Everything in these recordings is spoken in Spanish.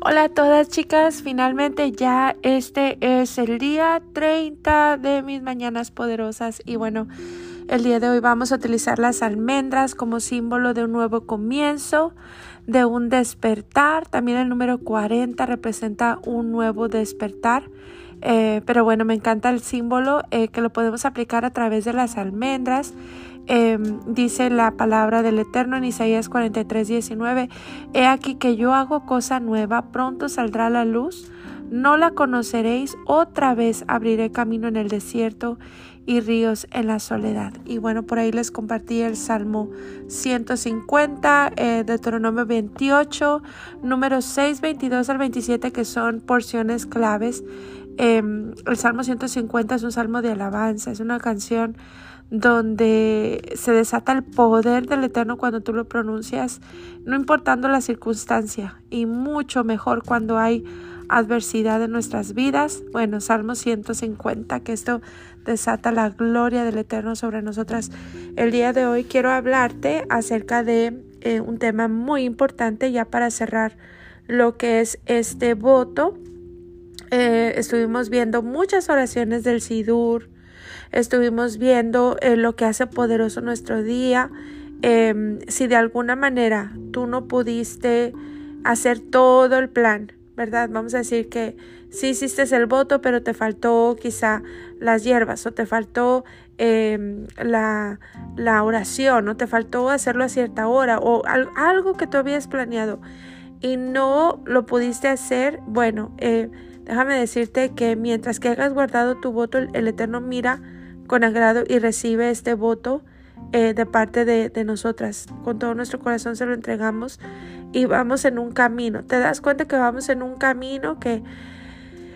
Hola a todas chicas, finalmente ya este es el día 30 de mis mañanas poderosas y bueno, el día de hoy vamos a utilizar las almendras como símbolo de un nuevo comienzo, de un despertar. También el número 40 representa un nuevo despertar. Eh, pero bueno, me encanta el símbolo eh, que lo podemos aplicar a través de las almendras. Em, dice la palabra del Eterno en Isaías 43, 19, He aquí que yo hago cosa nueva, pronto saldrá la luz, no la conoceréis, otra vez abriré camino en el desierto y ríos en la soledad. Y bueno, por ahí les compartí el Salmo 150, eh, Deuteronomio 28, números 6, 22 al 27, que son porciones claves. Em, el Salmo 150 es un salmo de alabanza, es una canción donde se desata el poder del Eterno cuando tú lo pronuncias, no importando la circunstancia, y mucho mejor cuando hay adversidad en nuestras vidas. Bueno, Salmo 150, que esto desata la gloria del Eterno sobre nosotras. El día de hoy quiero hablarte acerca de eh, un tema muy importante ya para cerrar lo que es este voto. Eh, estuvimos viendo muchas oraciones del Sidur, estuvimos viendo eh, lo que hace poderoso nuestro día. Em, si de alguna manera tú no pudiste hacer todo el plan, ¿verdad? Vamos a decir que sí hiciste el voto, pero te faltó quizá las hierbas o te faltó em, la, la, oración o te faltó hacerlo a cierta hora o algo que tú habías planeado y no lo pudiste hacer, bueno, eh, déjame decirte que mientras que hayas guardado tu voto, el Eterno mira con agrado y recibe este voto eh, de parte de, nosotras. Con todo nuestro corazón se lo entregamos y vamos en un camino. Te das cuenta que vamos en un camino que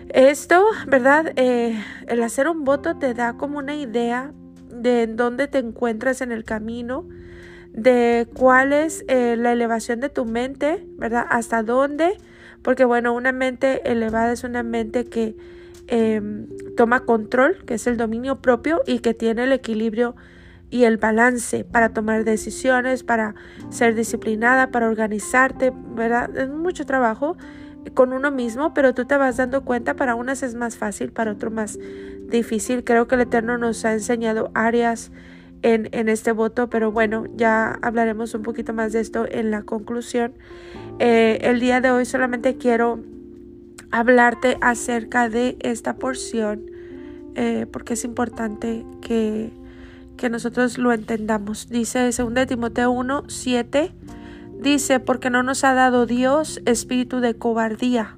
esto, ¿verdad? Eh, el hacer un voto te da como una idea de dónde te encuentras en el camino, de cuál es eh, la elevación de tu mente, ¿verdad? Hasta dónde, porque bueno, una mente elevada es una mente que Em, toma control, que es el dominio propio y que tiene el equilibrio y el balance para tomar decisiones, para ser disciplinada, para organizarte, ¿verdad? Es mucho trabajo con uno mismo, pero tú te vas dando cuenta, para unas es más fácil, para otro más difícil. Creo que el Eterno nos ha enseñado áreas en, en este voto, pero bueno, ya hablaremos un poquito más de esto en la conclusión. Eh, el día de hoy solamente quiero hablarte acerca de esta porción eh, porque es importante que, que nosotros lo entendamos. Dice 2 Timoteo 1, 7, dice, porque no nos ha dado Dios espíritu de cobardía,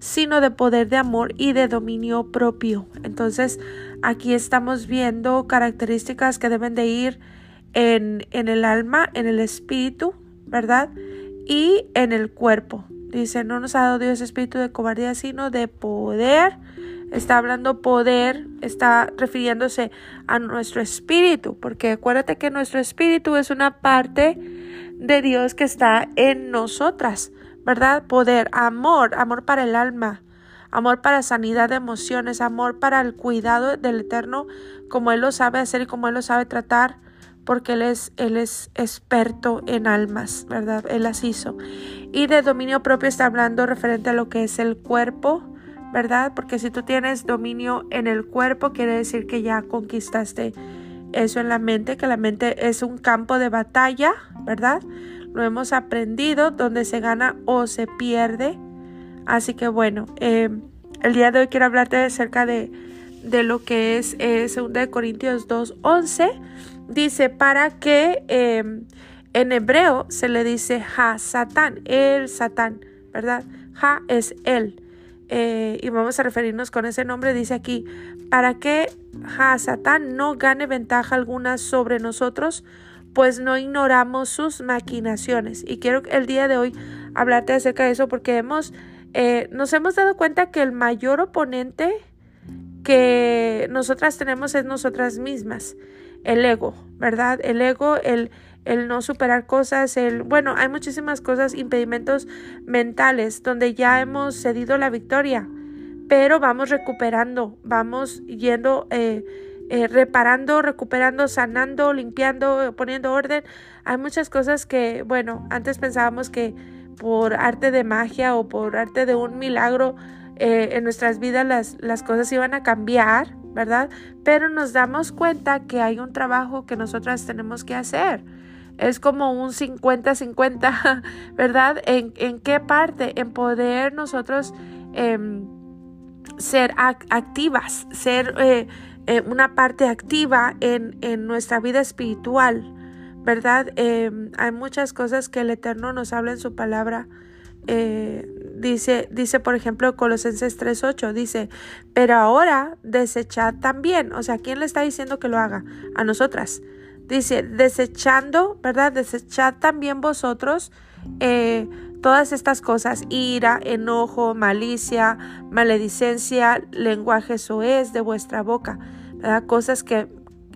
sino de poder de amor y de dominio propio. Entonces, aquí estamos viendo características que deben de ir en, en el alma, en el espíritu, ¿verdad? Y en el cuerpo. Dice, no nos ha dado Dios espíritu de cobardía, sino de poder. Está hablando poder, está refiriéndose a nuestro espíritu, porque acuérdate que nuestro espíritu es una parte de Dios que está en nosotras, ¿verdad? Poder, amor, amor para el alma, amor para sanidad de emociones, amor para el cuidado del eterno, como Él lo sabe hacer y como Él lo sabe tratar porque él es, él es experto en almas, ¿verdad? Él las hizo. Y de dominio propio está hablando referente a lo que es el cuerpo, ¿verdad? Porque si tú tienes dominio en el cuerpo, quiere decir que ya conquistaste eso en la mente, que la mente es un campo de batalla, ¿verdad? Lo hemos aprendido, donde se gana o se pierde. Así que bueno, eh, el día de hoy quiero hablarte acerca de, de lo que es eh, 2 Corintios 2, 11 dice para que em, en hebreo se le dice ha satán, el satán, ¿verdad? Ha es él. Eh, y vamos a referirnos con ese nombre, dice aquí, para que ha satán no gane ventaja alguna sobre nosotros, pues no ignoramos sus maquinaciones. Y quiero el día de hoy hablarte acerca de eso porque hemos, eh, nos hemos dado cuenta que el mayor oponente que nosotras tenemos es nosotras mismas el ego, ¿verdad? El ego, el, el no superar cosas, el, bueno, hay muchísimas cosas, impedimentos mentales donde ya hemos cedido la victoria, pero vamos recuperando, vamos yendo, eh, eh, reparando, recuperando, sanando, limpiando, poniendo orden. Hay muchas cosas que, bueno, antes pensábamos que por arte de magia o por arte de un milagro eh, en nuestras vidas las, las cosas iban a cambiar, ¿verdad? Pero nos damos cuenta que hay un trabajo que nosotras tenemos que hacer. Es como un 50-50, ¿verdad? ¿En, ¿En, qué parte? En poder nosotros em, ser activas, ser eh, eh, una parte activa en, en, nuestra vida espiritual, ¿verdad? Em, hay muchas cosas que el Eterno nos habla en su palabra dice, dice, por ejemplo, Colosenses 3.8, dice, pero ahora desechad también. O sea, ¿quién le está diciendo que lo haga? A nosotras. Dice, desechando, ¿verdad? Desechad también vosotros eh, todas estas cosas, ira, enojo, malicia, maledicencia, lenguaje soez de vuestra boca. Cosas que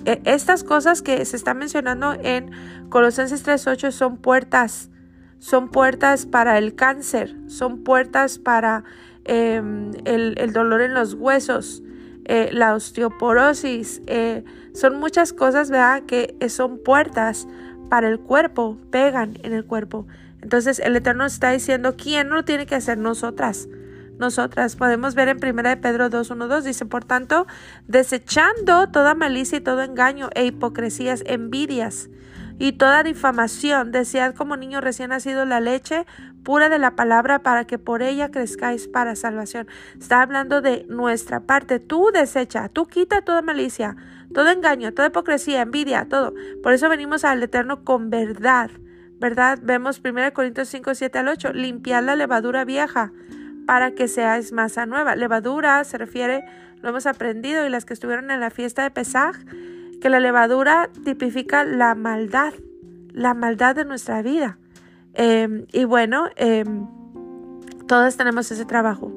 e, estas cosas que se están mencionando en Colosenses 3.8 son puertas son puertas para el cáncer, son puertas para em, el, dolor en los huesos, eh, la osteoporosis, eh, son muchas cosas. Que son puertas para el cuerpo, pegan en el cuerpo. Entonces el Eterno está diciendo, ¿quién no lo tiene que hacer? Nosotras. Nosotras podemos ver en 1 de Pedro 2.1.2, dice, por tanto, desechando toda malicia y todo engaño e hipocresías, envidias, y toda difamación. Desead como niño recién nacido la leche pura de la palabra para que por ella crezcáis para salvación. Está hablando de nuestra parte. Tú desecha, tú quita toda malicia, todo engaño, toda hipocresía, envidia, todo. Por eso venimos al Eterno con verdad. ¿Verdad? Vemos 1 Corintios 5, 7 al 8. Limpiar la levadura vieja para que seáis masa nueva. Levadura se refiere, lo hemos aprendido, y las que estuvieron en la fiesta de Pesaj, que la levadura tipifica la maldad, la maldad de nuestra vida. Em, y bueno, em, todas tenemos ese trabajo,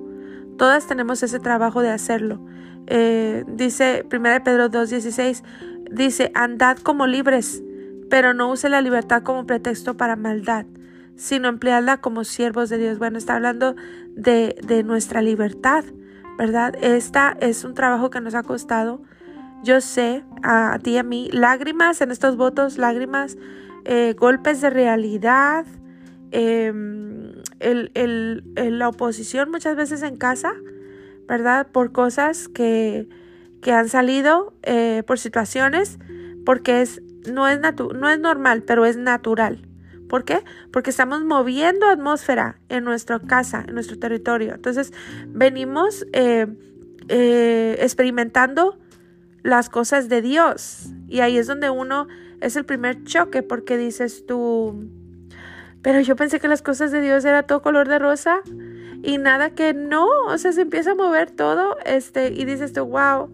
todas tenemos ese trabajo de hacerlo. Eh, dice 1 Pedro 2.16, dice, andad como libres, pero no use la libertad como pretexto para maldad, sino empleadla como siervos de Dios. Bueno, está hablando de, de nuestra libertad, ¿verdad? Esta es un trabajo que nos ha costado, yo sé, a, ti y a mí, lágrimas en estos votos, lágrimas, eh, golpes de realidad, em, la oposición muchas veces en casa, ¿verdad? Por cosas que, que han salido, eh, por situaciones, porque es, no, es no es normal, pero es natural. ¿Por qué? Porque estamos moviendo atmósfera en nuestra casa, en nuestro territorio. Entonces, venimos eh, experimentando las cosas de Dios. Y ahí es donde uno es el primer choque porque dices tú, pero yo pensé que las cosas de Dios era todo color de rosa y nada que no, o sea, se empieza a mover todo este y dices tú, wow,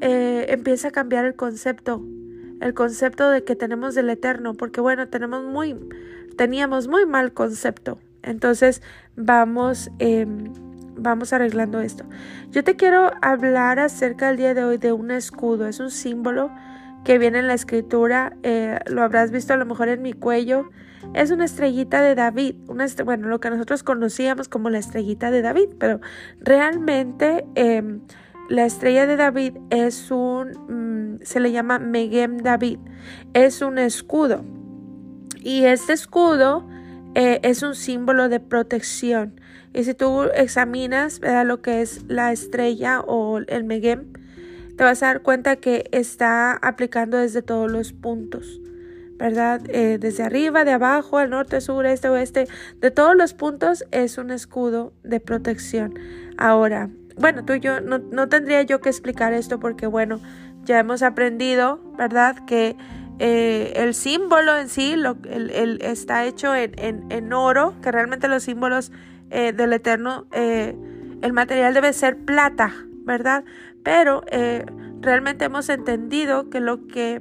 eh, empieza a cambiar el concepto, el concepto de que tenemos del eterno, porque bueno, tenemos muy, teníamos muy mal concepto. Entonces vamos... Eh, vamos arreglando esto. Yo te quiero hablar acerca del día de hoy de un escudo. Es un símbolo que viene en la escritura. Eh, lo habrás visto a lo mejor en mi cuello. Es una estrellita de David. Una bueno, lo que nosotros conocíamos como la estrellita de David. Pero realmente em, la estrella de David es un... Mm, se le llama Megem David. Es un escudo. Y este escudo eh, es un símbolo de protección. Y si tú examinas lo que es la estrella o el Megem, te vas a dar cuenta que está aplicando desde todos los puntos, ¿verdad? Eh, desde arriba, de abajo, al norte, sur, este, oeste, de todos los puntos es un escudo de protección. Ahora, bueno, tú yo no, no tendría yo que explicar esto porque, bueno, ya hemos aprendido, ¿verdad? Que eh, el símbolo en sí lo, el, está hecho en, en, en, oro, que realmente los símbolos eh, del Eterno, eh, el material debe ser plata, ¿verdad? Pero eh, realmente hemos entendido que lo que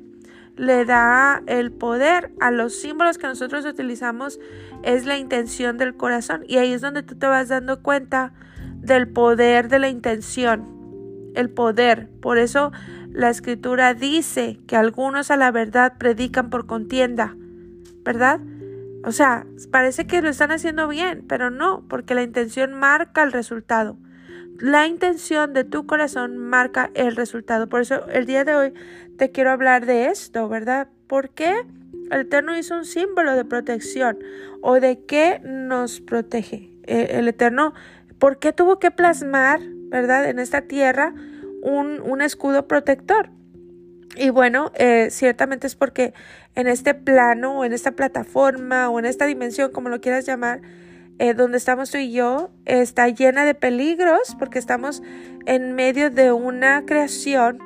le da el poder a los símbolos que nosotros utilizamos es la intención del corazón. Y ahí es donde tú te vas dando cuenta del poder de la intención. El poder. Por eso la escritura dice que algunos a la verdad predican por contienda. ¿Verdad? O sea, parece que lo están haciendo bien, pero no, porque la intención marca el resultado. La intención de tu corazón marca el resultado. Por eso el día de hoy te quiero hablar de esto, ¿verdad? ¿Por qué el Eterno hizo un símbolo de protección o de qué nos protege. Eh, el Eterno, ¿por qué tuvo que plasmar, verdad, en esta tierra un, un escudo protector? Y bueno, eh, ciertamente es porque en este plano o en esta plataforma o en esta dimensión, como lo quieras llamar, eh, donde estamos tú y yo, está llena de peligros porque estamos en medio de una creación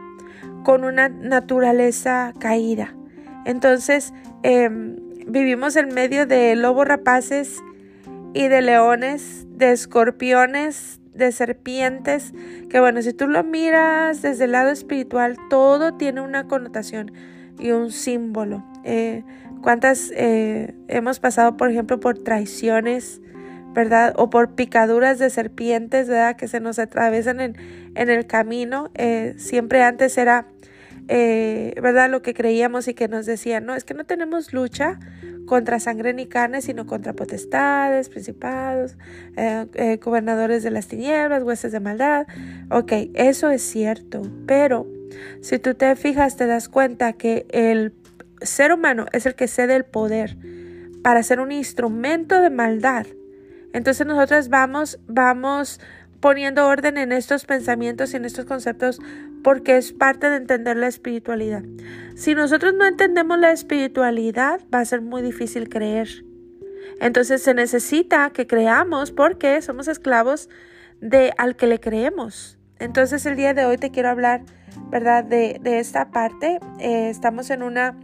con una naturaleza caída. Entonces, em, vivimos en medio de lobos rapaces y de leones, de escorpiones, de serpientes, que bueno, si tú lo miras desde el lado espiritual, todo tiene una connotación y un símbolo. Eh, ¿Cuántas eh, hemos pasado, por ejemplo, por traiciones, ¿verdad? O por picaduras de serpientes, ¿verdad? Que se nos atravesan en, en el camino. Eh, siempre antes era, ¿verdad? Lo que creíamos y que nos decían, no, es que no tenemos lucha contra sangre ni carne, sino contra potestades, principados, eh, eh, gobernadores de las tinieblas, hueses de maldad. Ok, eso es cierto, pero si tú te fijas, te das cuenta que el ser humano es el que cede el poder para ser un instrumento de maldad. Entonces nosotros vamos, vamos poniendo orden en estos pensamientos y en estos conceptos porque es parte de entender la espiritualidad. Si nosotros no entendemos la espiritualidad, va a ser muy difícil creer. Entonces se necesita que creamos porque somos esclavos de al que le creemos. Entonces el día de hoy te quiero hablar, ¿verdad? De, esta parte. Eh, estamos en una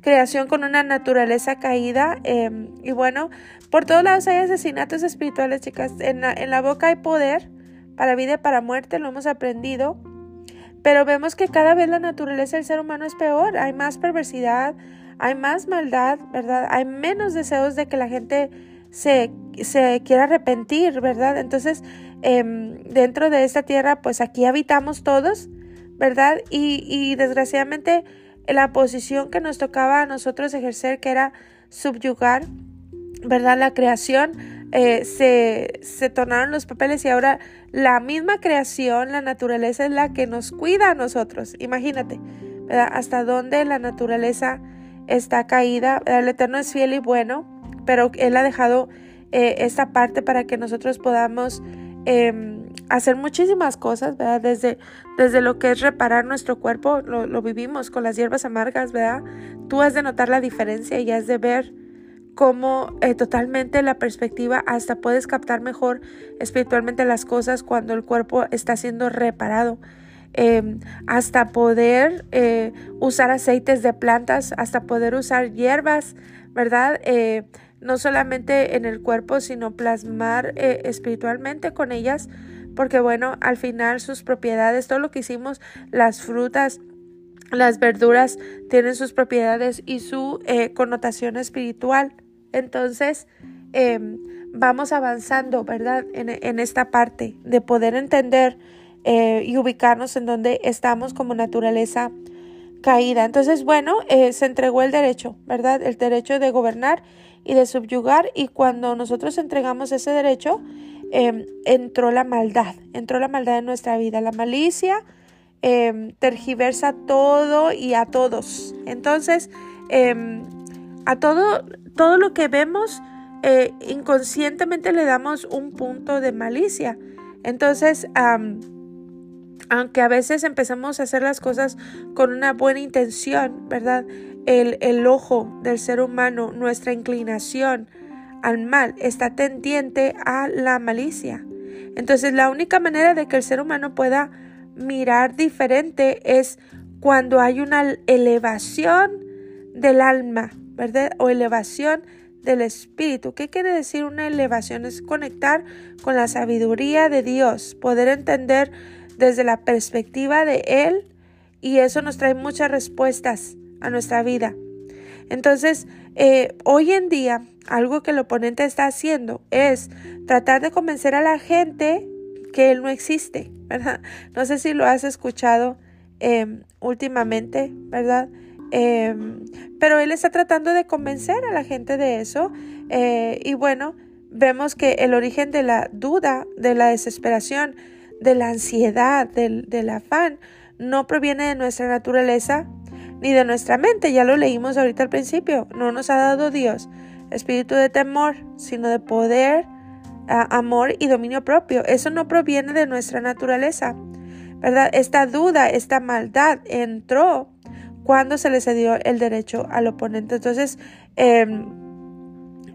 creación con una naturaleza caída em, y bueno, por todos lados hay asesinatos espirituales, chicas. En en la boca hay poder para vida y para muerte, lo hemos aprendido. Pero vemos que cada vez la naturaleza del ser humano es peor, hay más perversidad, hay más maldad, ¿verdad? Hay menos deseos de que la gente se, se quiera arrepentir, ¿verdad? Entonces, em, dentro de esta tierra, pues aquí habitamos todos, ¿verdad? Y, y desgraciadamente la posición que nos tocaba a nosotros ejercer, que era subyugar, ¿verdad? La creación, eh, se, se tornaron los papeles y ahora la misma creación, la naturaleza es la que nos cuida a nosotros. Imagínate. Hasta dónde la naturaleza está caída. El Eterno es fiel y bueno, pero Él ha dejado eh, esta parte para que nosotros podamos em, hacer muchísimas cosas, ¿verdad? Desde, desde lo que es reparar nuestro cuerpo, lo, lo vivimos con las hierbas amargas, ¿verdad? Tú has de notar la diferencia y has de ver cómo eh, totalmente la perspectiva hasta puedes captar mejor espiritualmente las cosas cuando el cuerpo está siendo reparado. Em, hasta poder eh, usar aceites de plantas, hasta poder usar hierbas, ¿verdad? Eh, no solamente en el cuerpo, sino plasmar espiritualmente con ellas, porque bueno, al final sus propiedades, todo lo que hicimos, las frutas, las verduras tienen sus propiedades y su connotación espiritual. Entonces, em, vamos avanzando, ¿verdad? En, esta parte de poder entender eh, y ubicarnos en donde estamos como naturaleza caída. Entonces, bueno, eh, se entregó el derecho, ¿verdad? El derecho de gobernar y de subyugar y cuando nosotros entregamos ese derecho, em, entró la maldad, entró la maldad en nuestra vida, la malicia em, tergiversa todo y a todos. Entonces, a todo todo lo que vemos eh, inconscientemente le damos un punto de malicia. Entonces, aunque a veces empezamos a hacer las cosas con una buena intención, ¿verdad? El, el ojo del ser humano, nuestra inclinación al mal, está tendiente a la malicia. Entonces, la única manera de que el ser humano pueda mirar diferente es cuando hay una elevación del alma, ¿verdad? O elevación del espíritu. ¿Qué quiere decir una elevación? Es conectar con la sabiduría de Dios, poder entender desde la perspectiva de Él y eso nos trae muchas respuestas a nuestra vida. Entonces, eh, hoy en día, algo que el oponente está haciendo es tratar de convencer a la gente que Él no existe, ¿verdad? No sé si lo has escuchado eh, últimamente, ¿verdad? Em, pero él está tratando de convencer a la gente de eso. Eh, y bueno, vemos que el origen de la duda, de la desesperación, de la ansiedad, del, del afán, no proviene de nuestra naturaleza, ni de nuestra mente, ya lo leímos ahorita al principio, no nos ha dado Dios espíritu de temor, sino de poder, amor y dominio propio. Eso no proviene de nuestra naturaleza, ¿verdad? Esta duda, esta maldad entró cuando se le cedió el derecho al oponente. Entonces, em,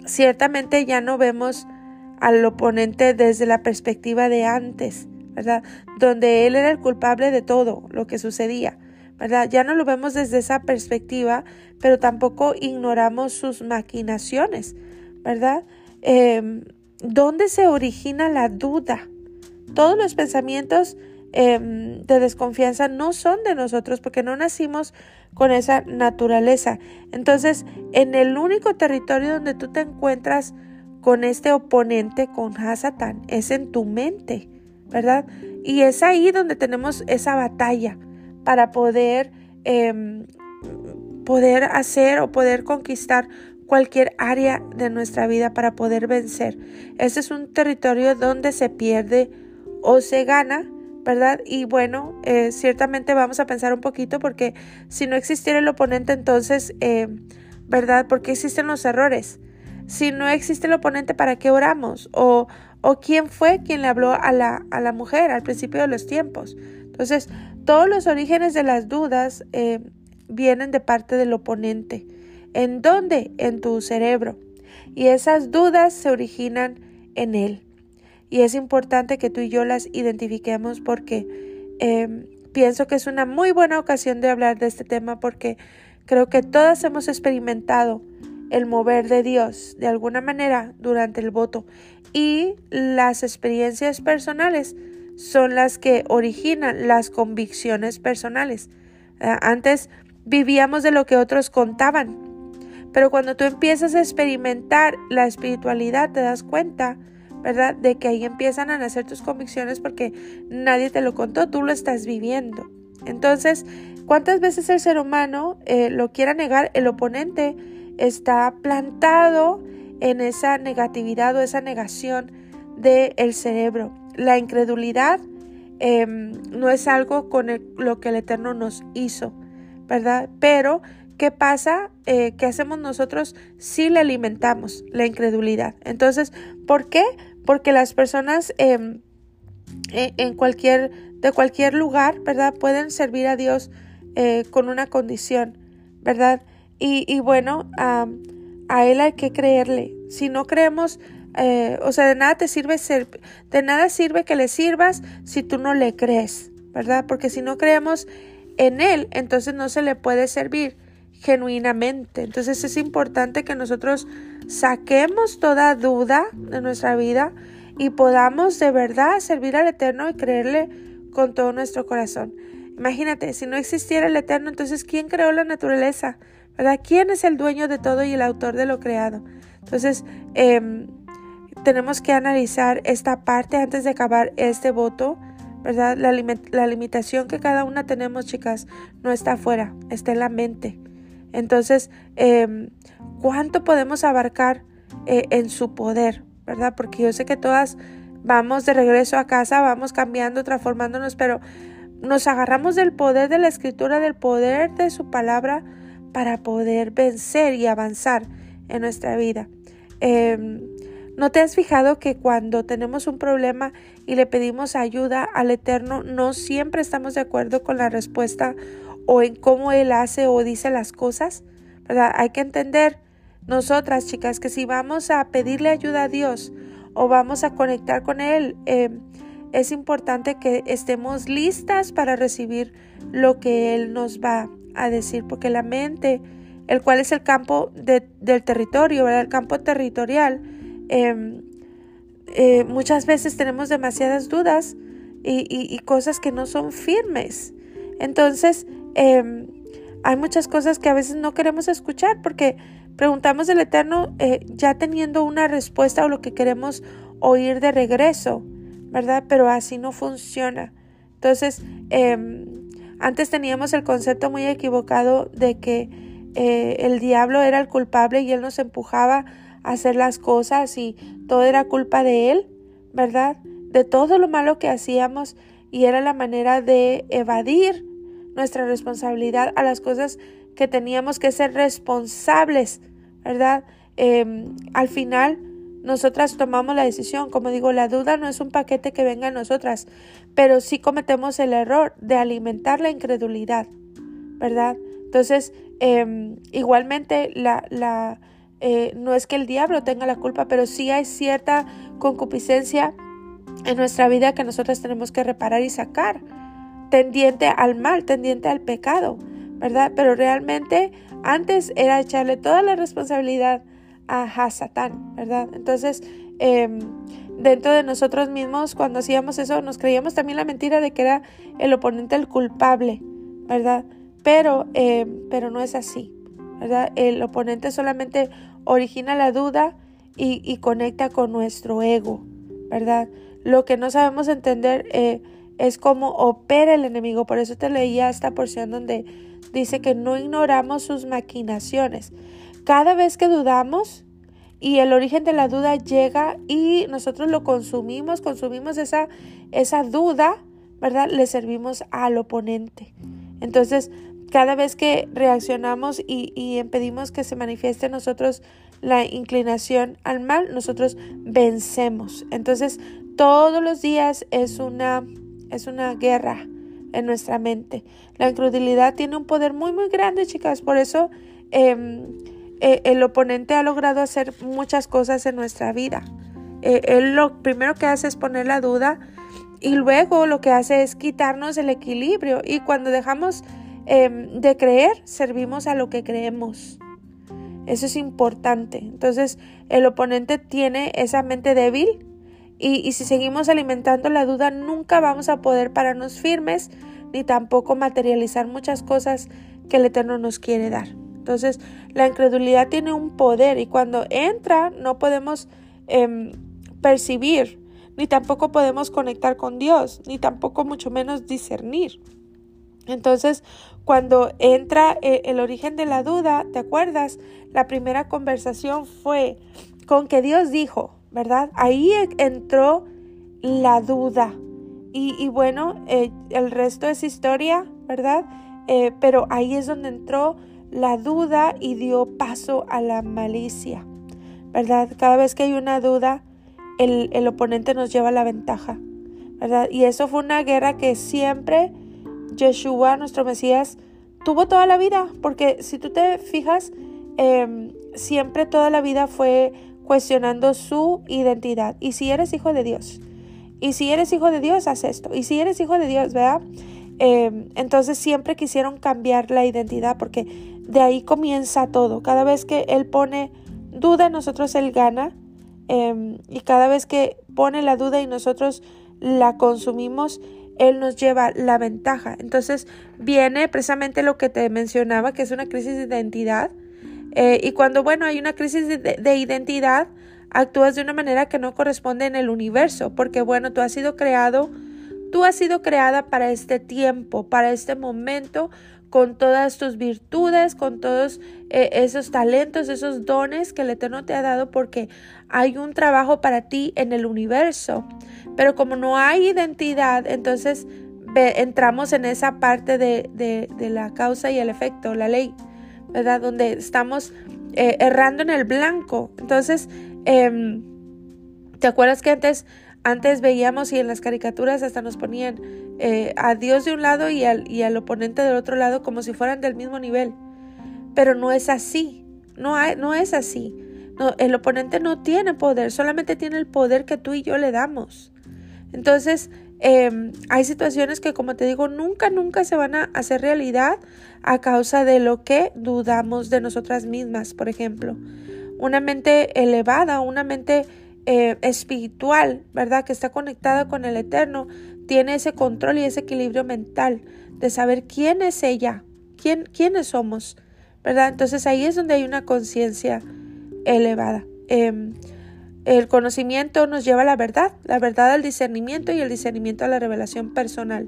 ciertamente ya no vemos al oponente desde la perspectiva de antes, ¿verdad? Donde él era el culpable de todo lo que sucedía. ¿verdad? Ya no lo vemos desde esa perspectiva, pero tampoco ignoramos sus maquinaciones, ¿verdad? Em, ¿Dónde se origina la duda? Todos los pensamientos em, de desconfianza no son de nosotros porque no nacimos con esa naturaleza. Entonces, en el único territorio donde tú te encuentras con este oponente, con Hasatán, es en tu mente, ¿verdad? Y es ahí donde tenemos esa batalla para poder, em, poder hacer o poder conquistar cualquier área de nuestra vida para poder vencer. Este es un territorio donde se pierde o se gana, ¿verdad? Y bueno, eh, ciertamente vamos a pensar un poquito porque si no existiera el oponente, entonces, em, ¿verdad? ¿Por qué existen los errores? Si no existe el oponente, ¿para qué oramos? O, o quién fue quien le habló a la, a la mujer al principio de los tiempos. Entonces, todos los orígenes de las dudas eh, vienen de parte del oponente. ¿En dónde? En tu cerebro. Y esas dudas se originan en él. Y es importante que tú y yo las identifiquemos porque em, pienso que es una muy buena ocasión de hablar de este tema porque creo que todas hemos experimentado el mover de Dios de alguna manera durante el voto y las experiencias personales son las que originan las convicciones personales. Antes vivíamos de lo que otros contaban, pero cuando tú empiezas a experimentar la espiritualidad te das cuenta, ¿verdad? De que ahí empiezan a nacer tus convicciones porque nadie te lo contó, tú lo estás viviendo. Entonces, ¿cuántas veces el ser humano eh, lo quiera negar? El oponente está plantado en esa negatividad o esa negación del cerebro. La incredulidad em, no es algo con lo que el Eterno nos hizo, ¿verdad? Pero, ¿qué pasa? Eh, ¿Qué hacemos nosotros si le alimentamos la incredulidad? Entonces, ¿por qué? Porque las personas em, e, en cualquier, de cualquier lugar, ¿verdad? Pueden servir a Dios eh, con una condición, ¿verdad? Y, bueno, a Él hay que creerle. Si no creemos eh, o sea, de nada te sirve ser, de nada sirve que le sirvas si tú no le crees, ¿verdad? Porque si no creemos en él, entonces no se le puede servir genuinamente. Entonces es importante que nosotros saquemos toda duda de nuestra vida y podamos de verdad servir al Eterno y creerle con todo nuestro corazón. Imagínate, si no existiera el Eterno, entonces ¿quién creó la naturaleza? ¿Verdad? ¿Quién es el dueño de todo y el autor de lo creado? Entonces, eh, tenemos que analizar esta parte antes de acabar este voto, ¿verdad? La, limitación que cada una tenemos, chicas, no está afuera, está en la mente. Entonces, em, ¿cuánto podemos abarcar eh, en su poder, ¿verdad? Porque yo sé que todas vamos de regreso a casa, vamos cambiando, transformándonos, pero nos agarramos del poder de la escritura, del poder de su palabra para poder vencer y avanzar en nuestra vida. Eh, ¿No te has fijado que cuando tenemos un problema y le pedimos ayuda al Eterno, no siempre estamos de acuerdo con la respuesta o en cómo Él hace o dice las cosas? ¿Verdad? Hay que entender, nosotras chicas, que si vamos a pedirle ayuda a Dios o vamos a conectar con Él, eh, es importante que estemos listas para recibir lo que Él nos va a decir, porque la mente, el cual es el campo del territorio, ¿verdad? el campo territorial, Em, eh, muchas veces tenemos demasiadas dudas y, cosas que no son firmes. Entonces, em, hay muchas cosas que a veces no queremos escuchar porque preguntamos del Eterno eh, ya teniendo una respuesta o lo que queremos oír de regreso, ¿verdad? Pero así no funciona. Entonces, em, antes teníamos el concepto muy equivocado de que eh, el diablo era el culpable y él nos empujaba hacer las cosas y todo era culpa de él, ¿verdad? De todo lo malo que hacíamos y era la manera de evadir nuestra responsabilidad a las cosas que teníamos que ser responsables, ¿verdad? Em, al final, nosotras tomamos la decisión. Como digo, la duda no es un paquete que venga a nosotras, pero sí cometemos el error de alimentar la incredulidad, ¿verdad? Entonces, em, igualmente, la, la, eh, no es que el diablo tenga la culpa, pero sí hay cierta concupiscencia en nuestra vida que nosotras tenemos que reparar y sacar, tendiente al mal, tendiente al pecado, ¿verdad? Pero realmente antes era echarle toda la responsabilidad a, Satán, ¿verdad? Entonces, em, dentro de nosotros mismos, cuando hacíamos eso, nos creíamos también la mentira de que era el oponente el culpable, ¿verdad? Pero, em, pero no es así, ¿verdad? El oponente solamente origina la duda y, conecta con nuestro ego, ¿verdad? Lo que no sabemos entender eh, es cómo opera el enemigo. Por eso te leía esta porción donde dice que no ignoramos sus maquinaciones. Cada vez que dudamos y el origen de la duda llega y nosotros lo consumimos, consumimos esa, esa duda, ¿verdad? Le servimos al oponente. Entonces, cada vez que reaccionamos y, y impedimos que se manifieste en nosotros la inclinación al mal, nosotros vencemos. Entonces, todos los días es una, es una guerra en nuestra mente. La incredulidad tiene un poder muy, muy grande, chicas. Por eso em, e, el oponente ha logrado hacer muchas cosas en nuestra vida. E, él lo primero que hace es poner la duda y luego lo que hace es quitarnos el equilibrio. Y cuando dejamos em, de creer, servimos a lo que creemos. Eso es importante. Entonces, el oponente tiene esa mente débil y, si seguimos alimentando la duda, nunca vamos a poder pararnos firmes ni tampoco materializar muchas cosas que el Eterno nos quiere dar. Entonces, la incredulidad tiene un poder y cuando entra no podemos em, percibir, ni tampoco podemos conectar con Dios, ni tampoco mucho menos discernir. Entonces, cuando entra eh, el origen de la duda, ¿te acuerdas? La primera conversación fue con que Dios dijo, ¿verdad? Ahí entró la duda. Y, bueno, eh, el resto es historia, ¿verdad? Eh, pero ahí es donde entró la duda y dio paso a la malicia, ¿verdad? Cada vez que hay una duda, el, el oponente nos lleva la ventaja, ¿verdad? Y eso fue una guerra que siempre Yeshua, nuestro Mesías, tuvo toda la vida, porque si tú te fijas, em, siempre toda la vida fue cuestionando su identidad. Y si eres hijo de Dios, y si eres hijo de Dios, haz esto. Y si eres hijo de Dios, ¿verdad? Em, entonces siempre quisieron cambiar la identidad porque de ahí comienza todo. Cada vez que Él pone duda en nosotros, Él gana. Em, y cada vez que pone la duda y nosotros la consumimos, Él nos lleva la ventaja. Entonces viene precisamente lo que te mencionaba, que es una crisis de identidad eh, y cuando, bueno, hay una crisis de, identidad, actúas de una manera que no corresponde en el universo, porque, bueno, tú has sido creado, tú has sido creada para este tiempo, para este momento, con todas tus virtudes, con todos eh, esos talentos, esos dones que el Eterno te ha dado, porque hay un trabajo para ti en el universo. Pero como no hay identidad, entonces entramos en esa parte de, de la causa y el efecto, la ley. ¿Verdad? Donde estamos eh, errando en el blanco. Entonces, em, ¿te acuerdas que antes, antes veíamos y en las caricaturas hasta nos ponían eh, a Dios de un lado y al, y al oponente del otro lado como si fueran del mismo nivel? Pero no es así, no, no es así. No, el oponente no tiene poder, solamente tiene el poder que tú y yo le damos. Entonces, Em, hay situaciones que, como te digo, nunca, nunca se van a hacer realidad a causa de lo que dudamos de nosotras mismas, por ejemplo. Una mente elevada, una mente eh, espiritual, ¿verdad? Que está conectada con el Eterno, tiene ese control y ese equilibrio mental de saber quién es ella, quién, quiénes somos, ¿verdad? Entonces ahí es donde hay una conciencia elevada. Em, el conocimiento nos lleva a la verdad, la verdad al discernimiento y el discernimiento a la revelación personal.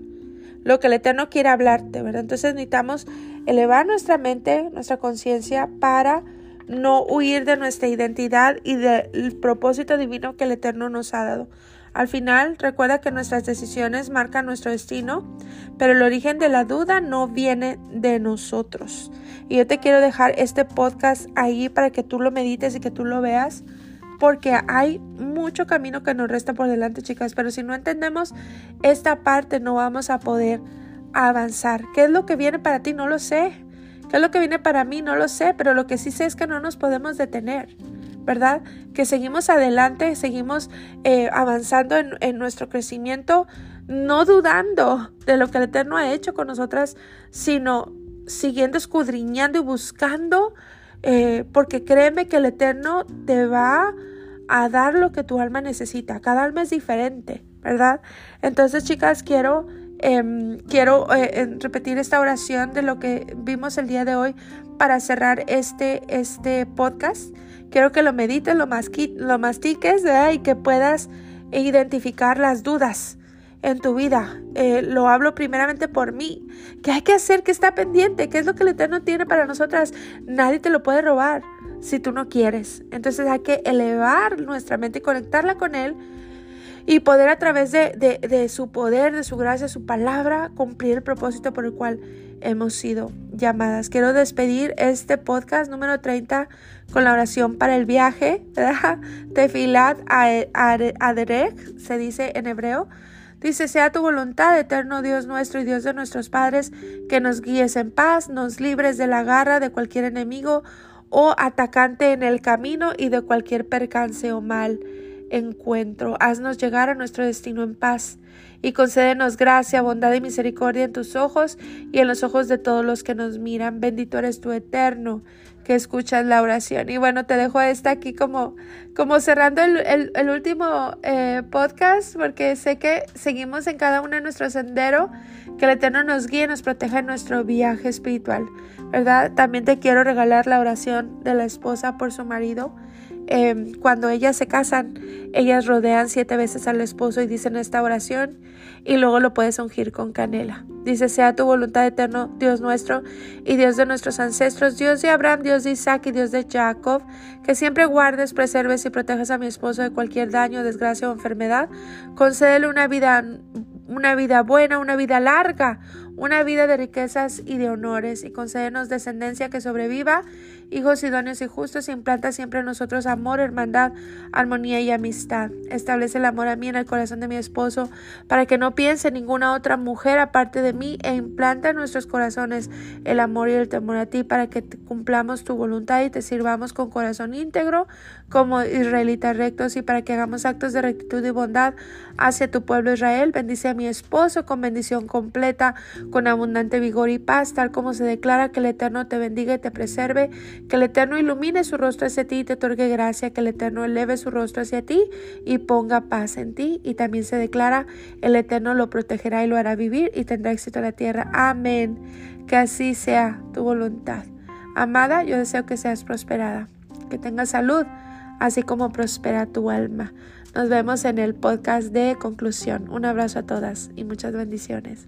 Lo que el Eterno quiere hablarte, ¿verdad? Entonces necesitamos elevar nuestra mente, nuestra conciencia para no huir de nuestra identidad y del propósito divino que el Eterno nos ha dado. Al final, recuerda que nuestras decisiones marcan nuestro destino, pero el origen de la duda no viene de nosotros. Y yo te quiero dejar este podcast ahí para que tú lo medites y que tú lo veas, porque hay mucho camino que nos resta por delante, chicas, pero si no entendemos esta parte no vamos a poder avanzar. ¿Qué es lo que viene para ti? No lo sé. ¿Qué es lo que viene para mí? No lo sé, pero lo que sí sé es que no nos podemos detener. ¿verdad? Que seguimos adelante, seguimos eh, avanzando en, nuestro crecimiento, no dudando de lo que el Eterno ha hecho con nosotras, sino siguiendo escudriñando y buscando, eh, porque créeme que el Eterno te va a dar lo que tu alma necesita. Cada alma es diferente, ¿verdad? Entonces, chicas, quiero... Em, quiero eh, repetir esta oración de lo que vimos el día de hoy para cerrar este, este podcast. Quiero que lo medites, lo, lo mastiques y que puedas identificar las dudas en tu vida. Eh, lo hablo primeramente por mí. ¿Qué hay que hacer? ¿Qué está pendiente? ¿Qué es lo que el Eterno tiene para nosotras? Nadie te lo puede robar si tú no quieres. Entonces hay que elevar nuestra mente y conectarla con Él y poder a través de, de, su poder, de su gracia, su palabra, cumplir el propósito por el cual hemos sido llamadas. Quiero despedir este podcast número 30 con la oración para el viaje, Tefilat Aderech, se dice en hebreo. Dice, sea tu voluntad, eterno Dios nuestro y Dios de nuestros padres, que nos guíes en paz, nos libres de la garra de cualquier enemigo o atacante en el camino y de cualquier percance o mal encuentro. Haznos llegar a nuestro destino en paz y concédenos gracia, bondad y misericordia en tus ojos y en los ojos de todos los que nos miran. Bendito eres tu eterno que escuchas la oración. Y bueno, te dejo esta aquí como, como cerrando el, el, último eh, podcast, porque sé que seguimos en cada uno de nuestro sendero, que el Eterno nos guíe nos proteja en nuestro viaje espiritual, ¿verdad? También te quiero regalar la oración de la esposa por su marido. Em, cuando ellas se casan, ellas rodean siete veces al esposo y dicen esta oración y luego lo puedes ungir con canela. Dice, sea tu voluntad eterno, Dios nuestro y Dios de nuestros ancestros, Dios de Abraham, Dios de Isaac y Dios de Jacob, que siempre guardes, preserves y protejas a mi esposo de cualquier daño, desgracia o enfermedad. Concédele una vida, una vida buena, una vida larga, una vida de riquezas y de honores, y concédenos descendencia que sobreviva, hijos idóneos y justos, implanta siempre en nosotros amor, hermandad, armonía y amistad. Establece el amor a mí en el corazón de mi esposo, para que no piense ninguna otra mujer aparte de mí, e implanta en nuestros corazones el amor y el temor a ti, para que cumplamos tu voluntad y te sirvamos con corazón íntegro, como israelitas rectos, y para que hagamos actos de rectitud y bondad hacia tu pueblo Israel. Bendice a mi esposo con bendición completa, con abundante vigor y paz, tal como se declara que el Eterno te bendiga y te preserve, que el Eterno ilumine su rostro hacia ti y te otorgue gracia, que el Eterno eleve su rostro hacia ti y ponga paz en ti. Y también se declara, el Eterno lo protegerá y lo hará vivir y tendrá éxito en la tierra. Amén. Que así sea tu voluntad. Amada, yo deseo que seas prosperada, que tengas salud, así como prospera tu alma. Nos vemos en el podcast de conclusión. Un abrazo a todas y muchas bendiciones.